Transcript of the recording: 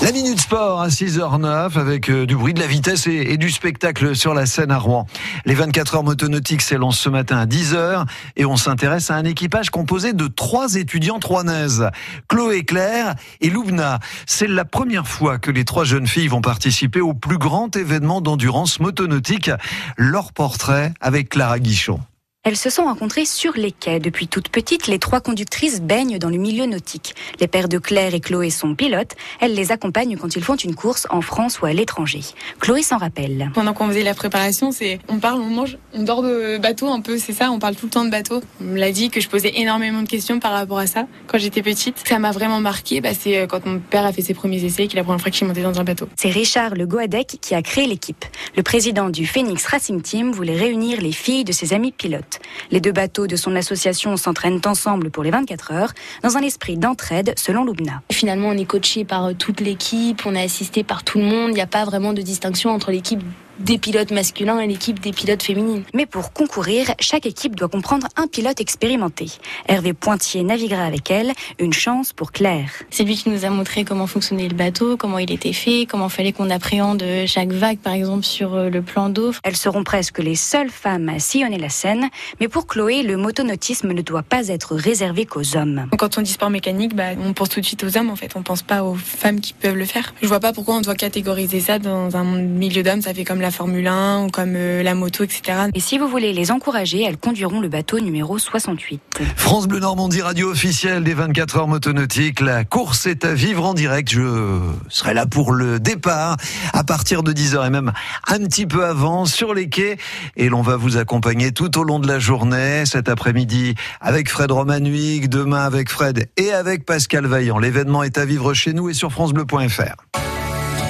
La Minute Sport à 6h09 avec euh, du bruit, de la vitesse et, du spectacle sur la scène à Rouen. Les 24 heures motonautiques s'élancent ce matin à 10h et on s'intéresse à un équipage composé de trois étudiantes rouennaises. Chloé Claire et Loubna. C'est la première fois que les trois jeunes filles vont participer au plus grand événement d'endurance motonautique. Leur portrait avec Clara Guichon. Elles se sont rencontrées sur les quais. Depuis toute petite, les trois conductrices baignent dans le milieu nautique. Les pères de Claire et Chloé sont pilotes. Elles les accompagnent quand ils font une course en France ou à l'étranger. Chloé s'en rappelle. Pendant qu'on faisait la préparation, c'est on parle, on mange, on dort de bateau un peu, c'est ça, on parle tout le temps de bateau. On me l'a dit que je posais énormément de questions par rapport à ça quand j'étais petite. Ça m'a vraiment marqué, bah, c'est euh, quand mon père a fait ses premiers essais qu'il a première fois que je suis montée dans un bateau. C'est Richard Le Goadec qui a créé l'équipe. Le président du Phoenix Racing Team voulait réunir les filles de ses amis pilotes. Les deux bateaux de son association s'entraînent ensemble pour les 24 heures, dans un esprit d'entraide, selon Loubna. Finalement, on est coaché par toute l'équipe, on est assisté par tout le monde, il n'y a pas vraiment de distinction entre l'équipe des pilotes masculins et l'équipe des pilotes féminines. Mais pour concourir, chaque équipe doit comprendre un pilote expérimenté. Hervé Pointier naviguera avec elle, une chance pour Claire. C'est lui qui nous a montré comment fonctionnait le bateau, comment il était fait, comment fallait qu'on appréhende chaque vague, par exemple, sur euh, le plan d'eau. Elles seront presque les seules femmes à sillonner la Seine, mais pour Chloé, le motonautisme ne doit pas être réservé qu'aux hommes. Quand on dit sport mécanique, bah, on pense tout de suite aux hommes, en fait. On pense pas aux femmes qui peuvent le faire. Je vois pas pourquoi on doit catégoriser ça dans un milieu d'hommes. Ça fait comme la Formule 1 ou comme euh, la moto, etc. Et si vous voulez les encourager, elles conduiront le bateau numéro 68. France Bleu Normandie, radio officielle des 24 heures motonautiques. La course est à vivre en direct. Je serai là pour le départ à partir de 10h et même un petit peu avant sur les quais. Et l'on va vous accompagner tout au long de la journée, cet après-midi avec Fred Romanuig, demain avec Fred et avec Pascal Vaillant. L'événement est à vivre chez nous et sur FranceBleu.fr.